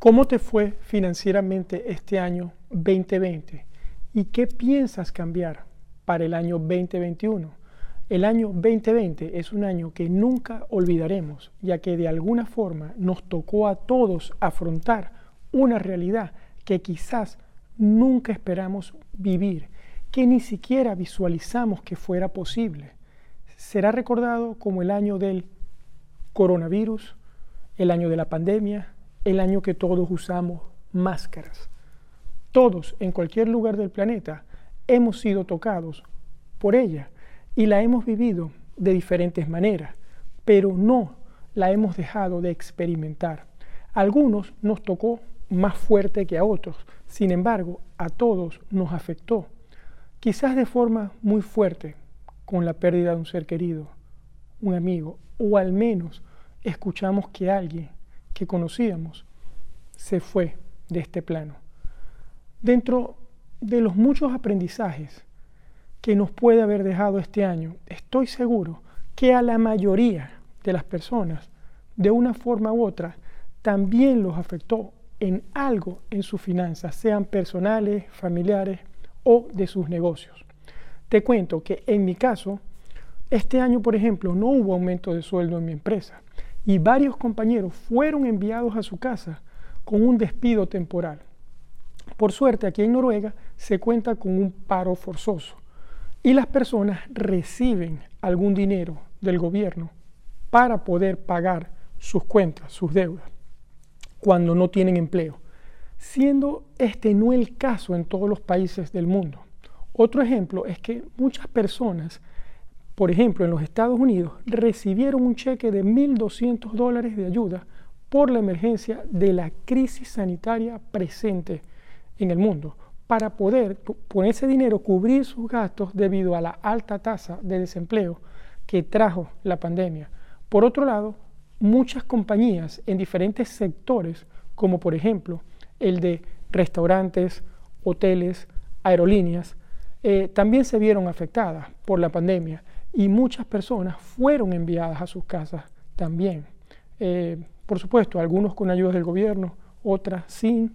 ¿Cómo te fue financieramente este año 2020? ¿Y qué piensas cambiar para el año 2021? El año 2020 es un año que nunca olvidaremos, ya que de alguna forma nos tocó a todos afrontar una realidad que quizás nunca esperamos vivir, que ni siquiera visualizamos que fuera posible. Será recordado como el año del coronavirus, el año de la pandemia, el año que todos usamos máscaras. Todos en cualquier lugar del planeta hemos sido tocados por ella y la hemos vivido de diferentes maneras, pero no la hemos dejado de experimentar. Algunos nos tocó más fuerte que a otros, sin embargo, a todos nos afectó, quizás de forma muy fuerte, con la pérdida de un ser querido, un amigo, o al menos escuchamos que alguien que conocíamos se fue de este plano. Dentro de los muchos aprendizajes que nos puede haber dejado este año, estoy seguro que a la mayoría de las personas, de una forma u otra, también los afectó en algo en sus finanzas, sean personales, familiares o de sus negocios. Te cuento que en mi caso, este año, por ejemplo, no hubo aumento de sueldo en mi empresa y varios compañeros fueron enviados a su casa con un despido temporal. Por suerte, aquí en Noruega se cuenta con un paro forzoso y las personas reciben algún dinero del gobierno para poder pagar sus cuentas, sus deudas, cuando no tienen empleo, siendo este no el caso en todos los países del mundo. Otro ejemplo es que muchas personas por ejemplo, en los Estados Unidos recibieron un cheque de 1.200 dólares de ayuda por la emergencia de la crisis sanitaria presente en el mundo, para poder con ese dinero cubrir sus gastos debido a la alta tasa de desempleo que trajo la pandemia. Por otro lado, muchas compañías en diferentes sectores, como por ejemplo el de restaurantes, hoteles, aerolíneas, eh, también se vieron afectadas por la pandemia y muchas personas fueron enviadas a sus casas también. Eh, por supuesto, algunos con ayuda del gobierno, otras sin,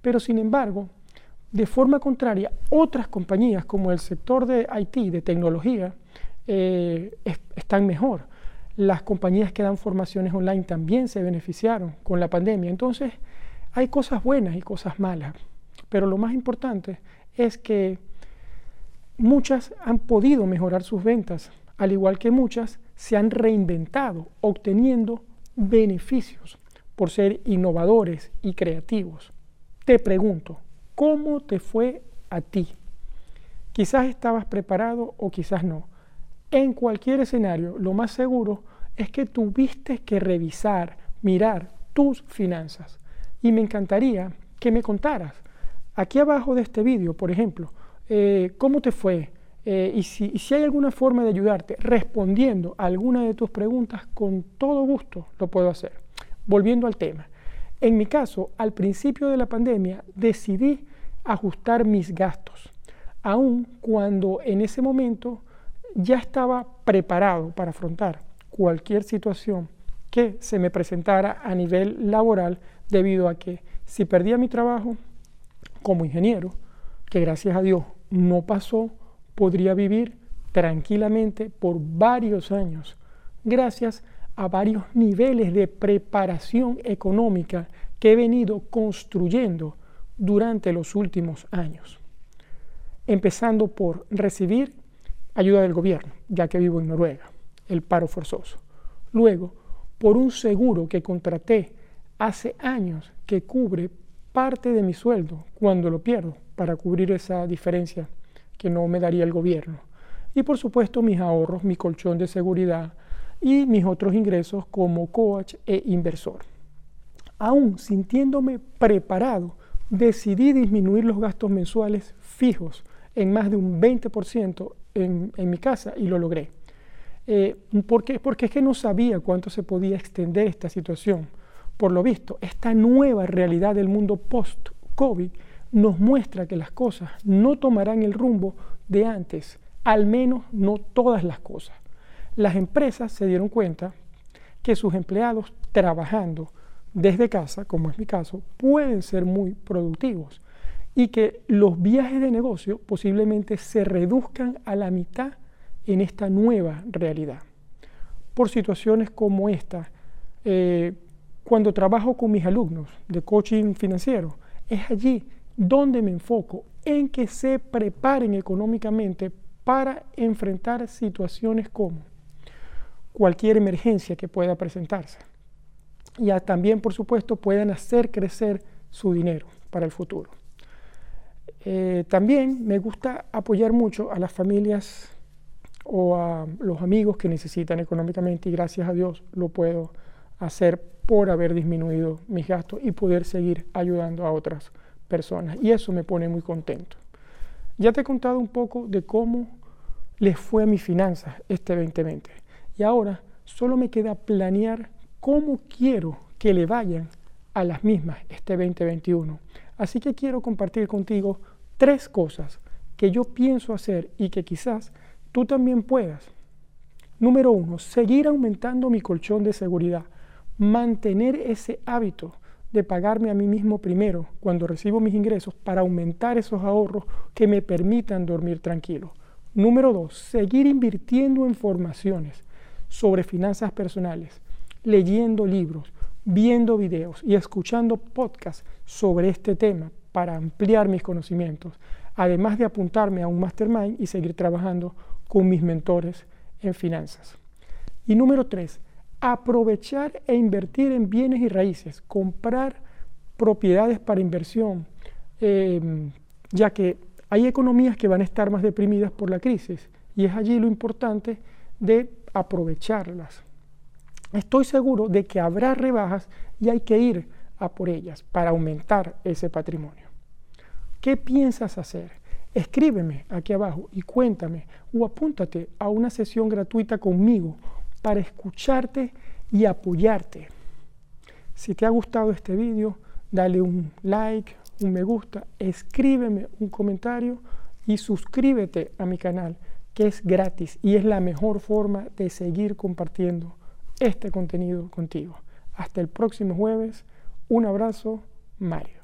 pero sin embargo, de forma contraria, otras compañías como el sector de IT, de tecnología, eh, están mejor. Las compañías que dan formaciones online también se beneficiaron con la pandemia. Entonces, hay cosas buenas y cosas malas, pero lo más importante es que Muchas han podido mejorar sus ventas, al igual que muchas se han reinventado, obteniendo beneficios por ser innovadores y creativos. Te pregunto, ¿cómo te fue a ti? Quizás estabas preparado o quizás no. En cualquier escenario, lo más seguro es que tuviste que revisar, mirar tus finanzas. Y me encantaría que me contaras. Aquí abajo de este vídeo, por ejemplo, eh, cómo te fue eh, y, si, hay alguna forma de ayudarte respondiendo a alguna de tus preguntas, con todo gusto lo puedo hacer. Volviendo al tema. En mi caso, al principio de la pandemia, decidí ajustar mis gastos, aun cuando en ese momento ya estaba preparado para afrontar cualquier situación que se me presentara a nivel laboral debido a que si perdía mi trabajo como ingeniero, que gracias a Dios no pasó, podría vivir tranquilamente por varios años, gracias a varios niveles de preparación económica que he venido construyendo durante los últimos años. Empezando por recibir ayuda del gobierno, ya que vivo en Noruega, el paro forzoso. Luego, por un seguro que contraté hace años que cubre parte de mi sueldo cuando lo pierdo para cubrir esa diferencia que no me daría el gobierno. Y por supuesto mis ahorros, mi colchón de seguridad y mis otros ingresos como coach e inversor. Aún sintiéndome preparado, decidí disminuir los gastos mensuales fijos en más de un 20% en, en mi casa y lo logré. Eh, ¿por qué? Porque es que no sabía cuánto se podía extender esta situación por lo visto, esta nueva realidad del mundo post-COVID nos muestra que las cosas no tomarán el rumbo de antes, al menos no todas las cosas. Las empresas se dieron cuenta que sus empleados trabajando desde casa, como es mi caso, pueden ser muy productivos y que los viajes de negocio posiblemente se reduzcan a la mitad en esta nueva realidad. Por situaciones como esta, eh, cuando trabajo con mis alumnos de coaching financiero, es allí donde me enfoco, en que se preparen económicamente para enfrentar situaciones como cualquier emergencia que pueda presentarse. Y también, por supuesto, puedan hacer crecer su dinero para el futuro. Eh, también me gusta apoyar mucho a las familias o a los amigos que necesitan económicamente y gracias a Dios lo puedo hacer por haber disminuido mis gastos y poder seguir ayudando a otras personas. Y eso me pone muy contento. Ya te he contado un poco de cómo les fue a mis finanzas este 2020 y ahora solo me queda planear cómo quiero que le vayan a las mismas este 2021. Así que quiero compartir contigo tres cosas que yo pienso hacer y que quizás tú también puedas. Número uno, seguir aumentando mi colchón de seguridad, mantener ese hábito de pagarme a mí mismo primero cuando recibo mis ingresos para aumentar esos ahorros que me permitan dormir tranquilo. Número dos, seguir invirtiendo en formaciones sobre finanzas personales, leyendo libros, viendo videos y escuchando podcasts sobre este tema para ampliar mis conocimientos, además de apuntarme a un mastermind y seguir trabajando con mis mentores en finanzas. Y número tres, aprovechar e invertir en bienes y raíces, comprar propiedades para inversión, em, ya que hay economías que van a estar más deprimidas por la crisis y es allí lo importante de aprovecharlas. Estoy seguro de que habrá rebajas y hay que ir a por ellas para aumentar ese patrimonio. ¿Qué piensas hacer? Escríbeme aquí abajo y cuéntame o apúntate a una sesión gratuita conmigo para escucharte y apoyarte. Si te ha gustado este vídeo, dale un like, un me gusta, escríbeme un comentario y suscríbete a mi canal, que es gratis y es la mejor forma de seguir compartiendo este contenido contigo. Hasta el próximo jueves. Un abrazo, Mario.